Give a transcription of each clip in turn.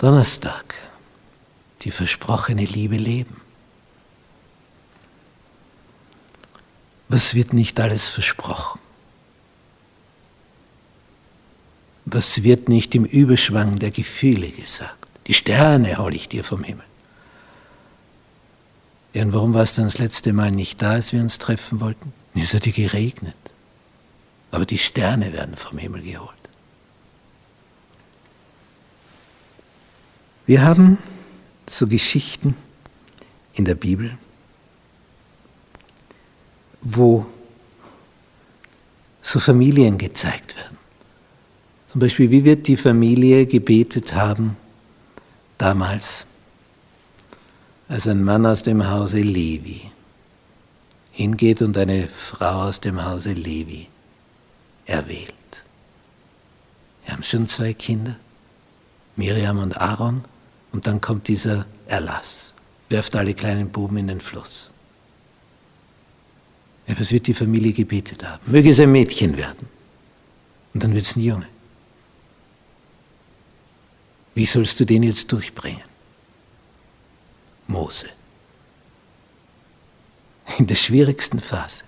Donnerstag, die versprochene Liebe leben. Was wird nicht alles versprochen? Was wird nicht im Überschwang der Gefühle gesagt? Die Sterne hole ich dir vom Himmel. Ja, und warum warst du das letzte Mal nicht da, als wir uns treffen wollten? Es hat ja geregnet. Aber die Sterne werden vom Himmel geholt. Wir haben so Geschichten in der Bibel, wo so Familien gezeigt werden. Zum Beispiel, wie wird die Familie gebetet haben damals, als ein Mann aus dem Hause Levi hingeht und eine Frau aus dem Hause Levi erwählt. Wir haben schon zwei Kinder, Miriam und Aaron, und dann kommt dieser Erlass. Werft alle kleinen Buben in den Fluss. Ja, was wird die Familie gebetet haben? Möge es ein Mädchen werden. Und dann wird es ein Junge. Wie sollst du den jetzt durchbringen? Mose. In der schwierigsten Phase.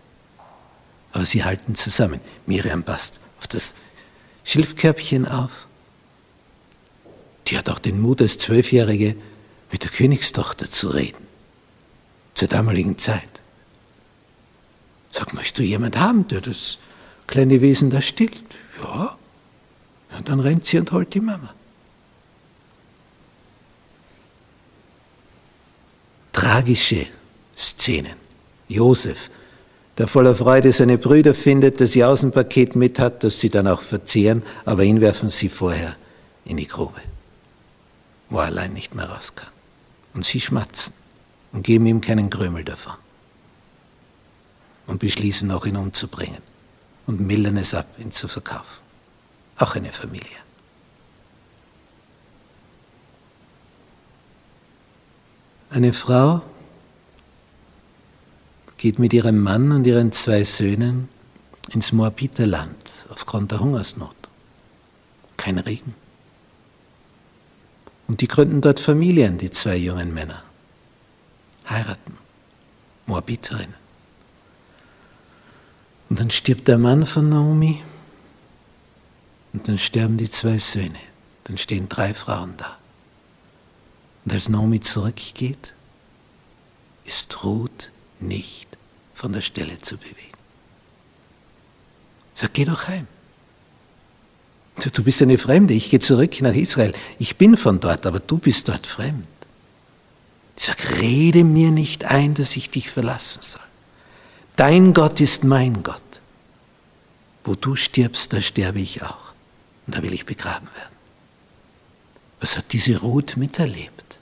Aber sie halten zusammen. Miriam passt auf das Schilfkörbchen auf die hat auch den Mut, als Zwölfjährige mit der Königstochter zu reden. Zur damaligen Zeit. Sag, möchtest du jemand haben, der das kleine Wesen da stillt? Ja. Und dann rennt sie und holt die Mama. Tragische Szenen. Josef, der voller Freude seine Brüder findet, dass sie Außenpaket mit hat, das sie dann auch verzehren, aber ihn werfen sie vorher in die Grube wo er allein nicht mehr raus kann. Und sie schmatzen und geben ihm keinen Krümel davon. Und beschließen auch, ihn umzubringen und mildern es ab, ihn zu verkaufen. Auch eine Familie. Eine Frau geht mit ihrem Mann und ihren zwei Söhnen ins Moabiterland aufgrund der Hungersnot. Kein Regen. Und die gründen dort Familien, die zwei jungen Männer. Heiraten. Moabiterinnen. Und dann stirbt der Mann von Naomi und dann sterben die zwei Söhne. Dann stehen drei Frauen da. Und als Naomi zurückgeht, ist Ruth nicht von der Stelle zu bewegen. Sag, geh doch heim. Du bist eine Fremde, ich gehe zurück nach Israel. Ich bin von dort, aber du bist dort fremd. Ich sage, rede mir nicht ein, dass ich dich verlassen soll. Dein Gott ist mein Gott. Wo du stirbst, da sterbe ich auch. Und da will ich begraben werden. Was hat diese Ruth miterlebt,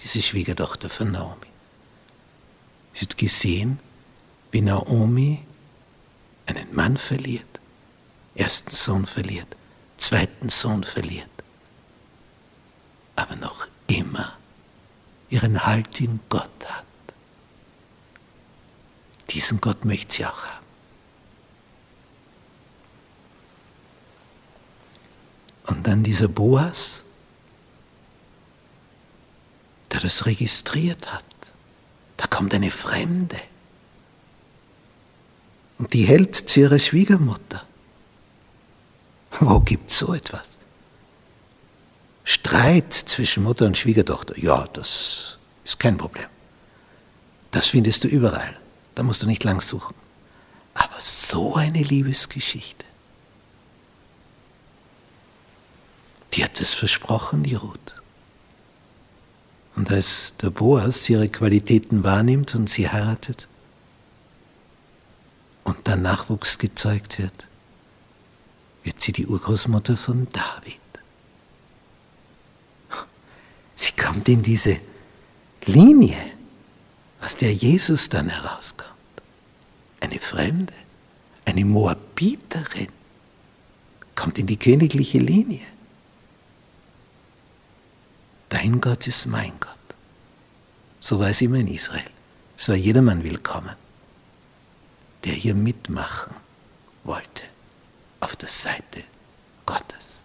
diese Schwiegertochter von Naomi? Sie hat gesehen, wie Naomi einen Mann verliert, ersten Sohn verliert, zweiten Sohn verliert, aber noch immer ihren Halt in Gott hat. Diesen Gott möchte sie auch haben. Und dann dieser Boas, der das registriert hat. Da kommt eine Fremde. Und die hält zu ihrer Schwiegermutter. Wo gibt es so etwas? Streit zwischen Mutter und Schwiegertochter, ja, das ist kein Problem. Das findest du überall. Da musst du nicht lang suchen. Aber so eine Liebesgeschichte. Die hat es versprochen, die Ruth. Und als der Boas ihre Qualitäten wahrnimmt und sie heiratet und dann Nachwuchs gezeugt wird, wird sie die Urgroßmutter von David. Sie kommt in diese Linie, aus der Jesus dann herauskommt. Eine Fremde, eine Moabiterin, kommt in die königliche Linie. Dein Gott ist mein Gott. So war es immer in Israel. Es war jedermann willkommen, der hier mitmachen wollte auf der Seite Gottes.